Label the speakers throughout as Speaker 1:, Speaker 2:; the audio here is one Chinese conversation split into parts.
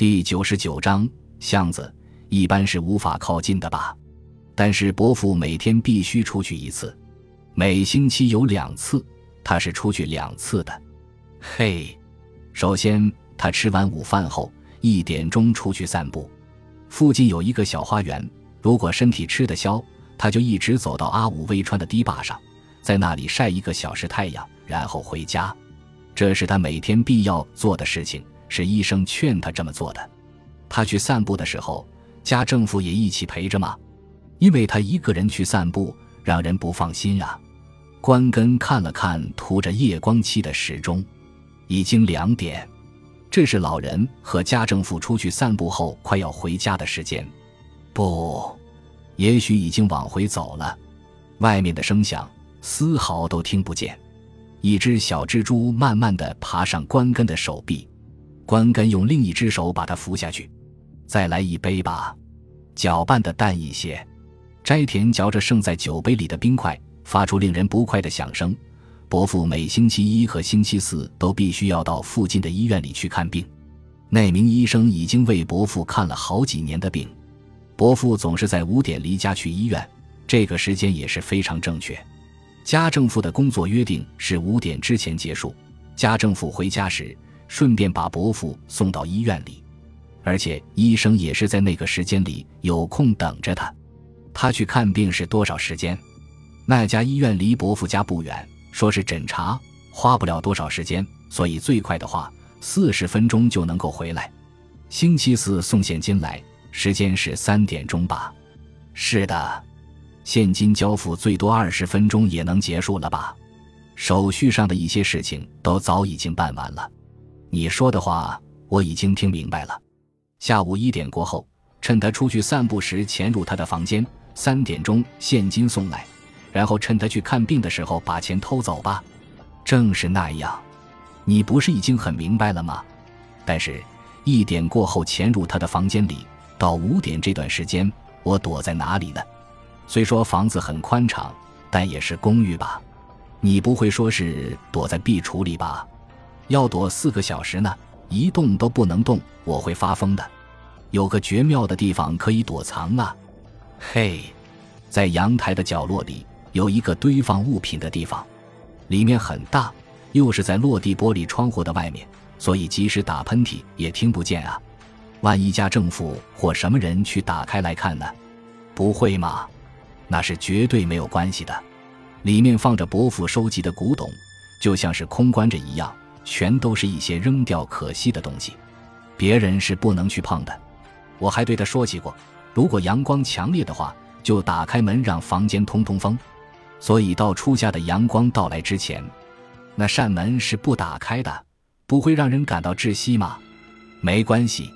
Speaker 1: 第九十九章巷子一般是无法靠近的吧？但是伯父每天必须出去一次，每星期有两次，他是出去两次的。嘿，首先他吃完午饭后一点钟出去散步，附近有一个小花园。如果身体吃得消，他就一直走到阿武未川的堤坝上，在那里晒一个小时太阳，然后回家。这是他每天必要做的事情，是医生劝他这么做的。他去散步的时候，家政妇也一起陪着吗？因为他一个人去散步，让人不放心啊。关根看了看涂着夜光漆的时钟，已经两点，这是老人和家政妇出去散步后快要回家的时间。不，也许已经往回走了。外面的声响丝毫都听不见。一只小蜘蛛慢慢地爬上关根的手臂，关根用另一只手把它扶下去。再来一杯吧，搅拌的淡一些。斋田嚼着剩在酒杯里的冰块，发出令人不快的响声。伯父每星期一和星期四都必须要到附近的医院里去看病。那名医生已经为伯父看了好几年的病。伯父总是在五点离家去医院，这个时间也是非常正确。家政妇的工作约定是五点之前结束。家政妇回家时，顺便把伯父送到医院里，而且医生也是在那个时间里有空等着他。他去看病是多少时间？那家医院离伯父家不远，说是诊查，花不了多少时间，所以最快的话，四十分钟就能够回来。星期四送现金来。时间是三点钟吧？是的，现金交付最多二十分钟也能结束了吧？手续上的一些事情都早已经办完了。你说的话我已经听明白了。下午一点过后，趁他出去散步时潜入他的房间，三点钟现金送来，然后趁他去看病的时候把钱偷走吧。正是那样，你不是已经很明白了吗？但是，一点过后潜入他的房间里。到五点这段时间，我躲在哪里呢？虽说房子很宽敞，但也是公寓吧？你不会说是躲在壁橱里吧？要躲四个小时呢，一动都不能动，我会发疯的。有个绝妙的地方可以躲藏啊！嘿，在阳台的角落里有一个堆放物品的地方，里面很大，又是在落地玻璃窗户的外面，所以即使打喷嚏也听不见啊。万一家政府或什么人去打开来看呢？不会吗？那是绝对没有关系的。里面放着伯父收集的古董，就像是空关着一样，全都是一些扔掉可惜的东西，别人是不能去碰的。我还对他说起过，如果阳光强烈的话，就打开门让房间通通风。所以到初夏的阳光到来之前，那扇门是不打开的，不会让人感到窒息吗？没关系。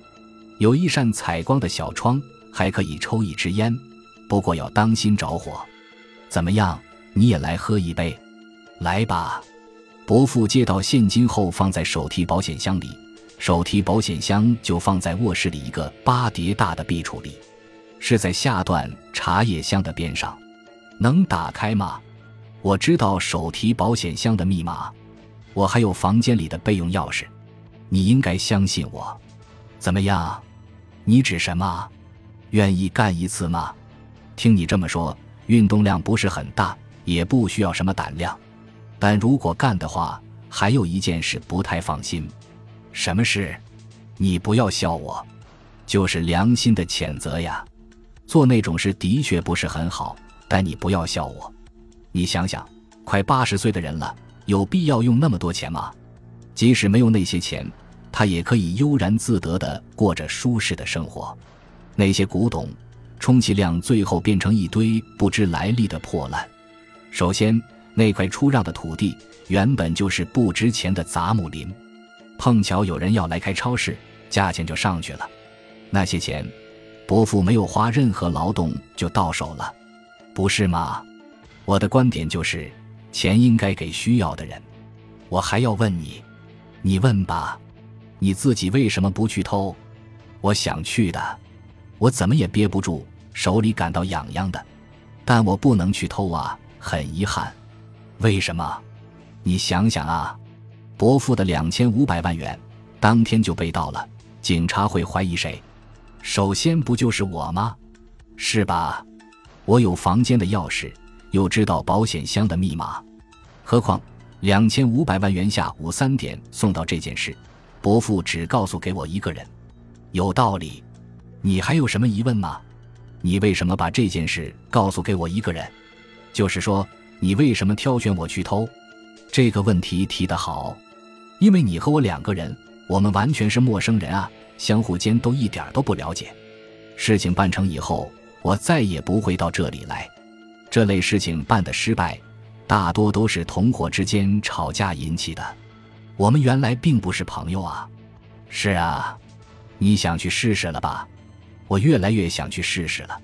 Speaker 1: 有一扇采光的小窗，还可以抽一支烟，不过要当心着火。怎么样，你也来喝一杯？来吧。伯父接到现金后，放在手提保险箱里，手提保险箱就放在卧室里一个八叠大的壁橱里，是在下段茶叶箱的边上。能打开吗？我知道手提保险箱的密码，我还有房间里的备用钥匙。你应该相信我。怎么样？你指什么？愿意干一次吗？听你这么说，运动量不是很大，也不需要什么胆量。但如果干的话，还有一件事不太放心。什么事？你不要笑我，就是良心的谴责呀。做那种事的确不是很好，但你不要笑我。你想想，快八十岁的人了，有必要用那么多钱吗？即使没有那些钱。他也可以悠然自得地过着舒适的生活。那些古董，充其量最后变成一堆不知来历的破烂。首先，那块出让的土地原本就是不值钱的杂木林，碰巧有人要来开超市，价钱就上去了。那些钱，伯父没有花任何劳动就到手了，不是吗？我的观点就是，钱应该给需要的人。我还要问你，你问吧。你自己为什么不去偷？我想去的，我怎么也憋不住，手里感到痒痒的，但我不能去偷啊，很遗憾。为什么？你想想啊，伯父的两千五百万元当天就被盗了，警察会怀疑谁？首先不就是我吗？是吧？我有房间的钥匙，又知道保险箱的密码。何况两千五百万元下午三点送到这件事，伯父只告诉给我一个人，有道理。你还有什么疑问吗？你为什么把这件事告诉给我一个人？就是说，你为什么挑选我去偷？这个问题提得好，因为你和我两个人，我们完全是陌生人啊，相互间都一点都不了解。事情办成以后，我再也不会到这里来。这类事情办的失败，大多都是同伙之间吵架引起的。我们原来并不是朋友啊。是啊，你想去试试了吧？我越来越想去试试了。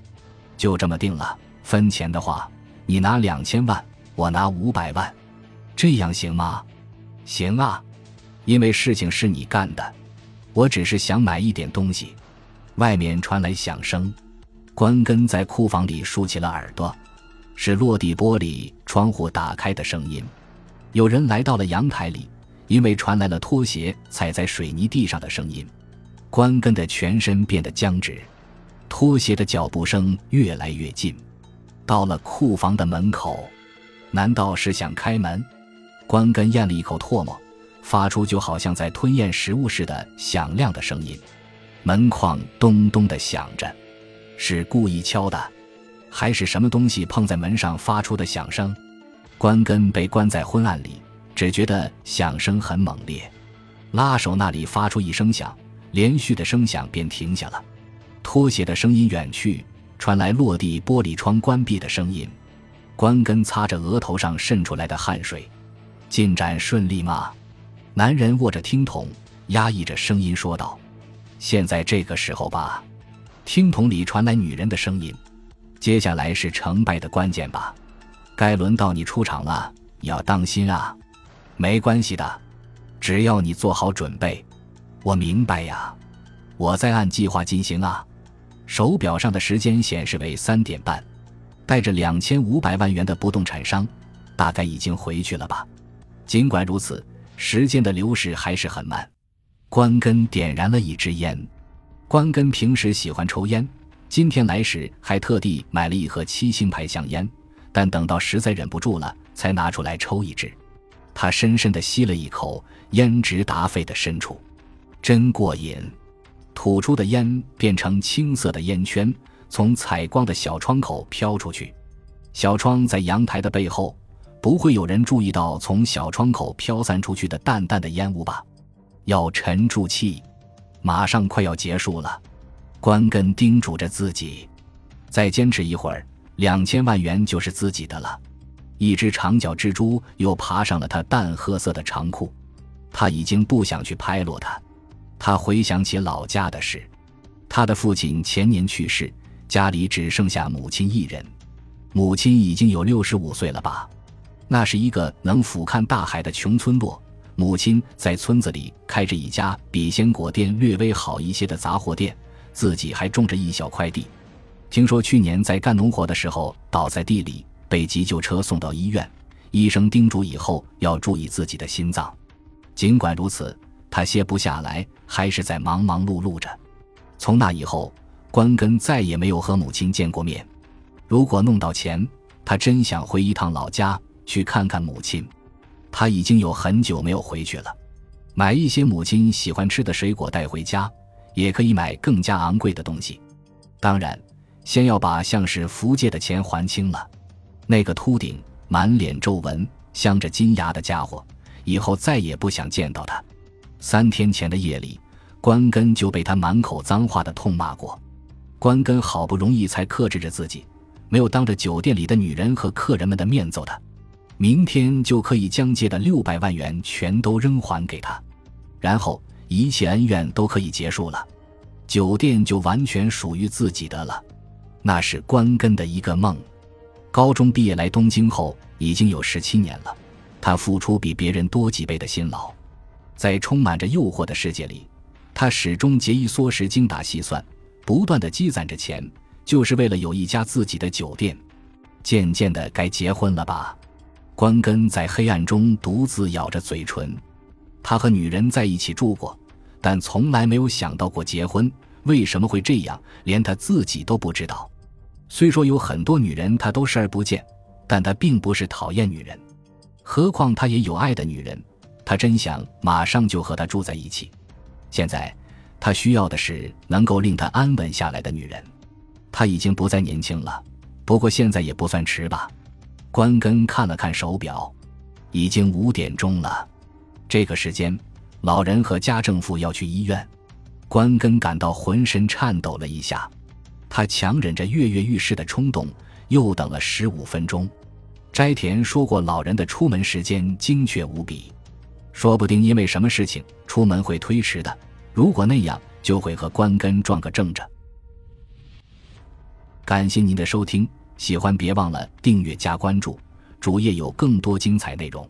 Speaker 1: 就这么定了，分钱的话。你拿两千万，我拿五百万，这样行吗？行啊，因为事情是你干的，我只是想买一点东西。外面传来响声，关根在库房里竖起了耳朵，是落地玻璃窗户打开的声音。有人来到了阳台里，因为传来了拖鞋踩在水泥地上的声音。关根的全身变得僵直，拖鞋的脚步声越来越近。到了库房的门口，难道是想开门？关根咽了一口唾沫，发出就好像在吞咽食物似的响亮的声音。门框咚咚的响着，是故意敲的，还是什么东西碰在门上发出的响声？关根被关在昏暗里，只觉得响声很猛烈。拉手那里发出一声响，连续的声响便停下了，拖鞋的声音远去。传来落地玻璃窗关闭的声音，关根擦着额头上渗出来的汗水。进展顺利吗？男人握着听筒，压抑着声音说道：“现在这个时候吧。”听筒里传来女人的声音：“接下来是成败的关键吧？该轮到你出场了，你要当心啊！没关系的，只要你做好准备。我明白呀，我在按计划进行啊。”手表上的时间显示为三点半，带着两千五百万元的不动产商，大概已经回去了吧。尽管如此，时间的流逝还是很慢。关根点燃了一支烟。关根平时喜欢抽烟，今天来时还特地买了一盒七星牌香烟，但等到实在忍不住了，才拿出来抽一支。他深深地吸了一口，烟直达肺的深处，真过瘾。吐出的烟变成青色的烟圈，从采光的小窗口飘出去。小窗在阳台的背后，不会有人注意到从小窗口飘散出去的淡淡的烟雾吧？要沉住气，马上快要结束了。关根叮嘱着自己，再坚持一会儿，两千万元就是自己的了。一只长脚蜘蛛又爬上了他淡褐色的长裤，他已经不想去拍落它。他回想起老家的事，他的父亲前年去世，家里只剩下母亲一人。母亲已经有六十五岁了吧？那是一个能俯瞰大海的穷村落。母亲在村子里开着一家比鲜果店略微好一些的杂货店，自己还种着一小块地。听说去年在干农活的时候倒在地里，被急救车送到医院，医生叮嘱以后要注意自己的心脏。尽管如此。他歇不下来，还是在忙忙碌碌着。从那以后，关根再也没有和母亲见过面。如果弄到钱，他真想回一趟老家去看看母亲。他已经有很久没有回去了。买一些母亲喜欢吃的水果带回家，也可以买更加昂贵的东西。当然，先要把像是福借的钱还清了。那个秃顶、满脸皱纹、镶着金牙的家伙，以后再也不想见到他。三天前的夜里，关根就被他满口脏话的痛骂过。关根好不容易才克制着自己，没有当着酒店里的女人和客人们的面揍他。明天就可以将借的六百万元全都扔还给他，然后一切恩怨都可以结束了，酒店就完全属于自己的了。那是关根的一个梦。高中毕业来东京后，已经有十七年了，他付出比别人多几倍的辛劳。在充满着诱惑的世界里，他始终节衣缩食、精打细算，不断的积攒着钱，就是为了有一家自己的酒店。渐渐的，该结婚了吧？关根在黑暗中独自咬着嘴唇。他和女人在一起住过，但从来没有想到过结婚。为什么会这样，连他自己都不知道。虽说有很多女人他都视而不见，但他并不是讨厌女人。何况他也有爱的女人，他真想马上就和她住在一起。现在，他需要的是能够令他安稳下来的女人。他已经不再年轻了，不过现在也不算迟吧。关根看了看手表，已经五点钟了。这个时间，老人和家政妇要去医院。关根感到浑身颤抖了一下，他强忍着跃跃欲试的冲动，又等了十五分钟。斋田说过，老人的出门时间精确无比，说不定因为什么事情出门会推迟的。如果那样，就会和关根撞个正着。感谢您的收听，喜欢别忘了订阅加关注，主页有更多精彩内容。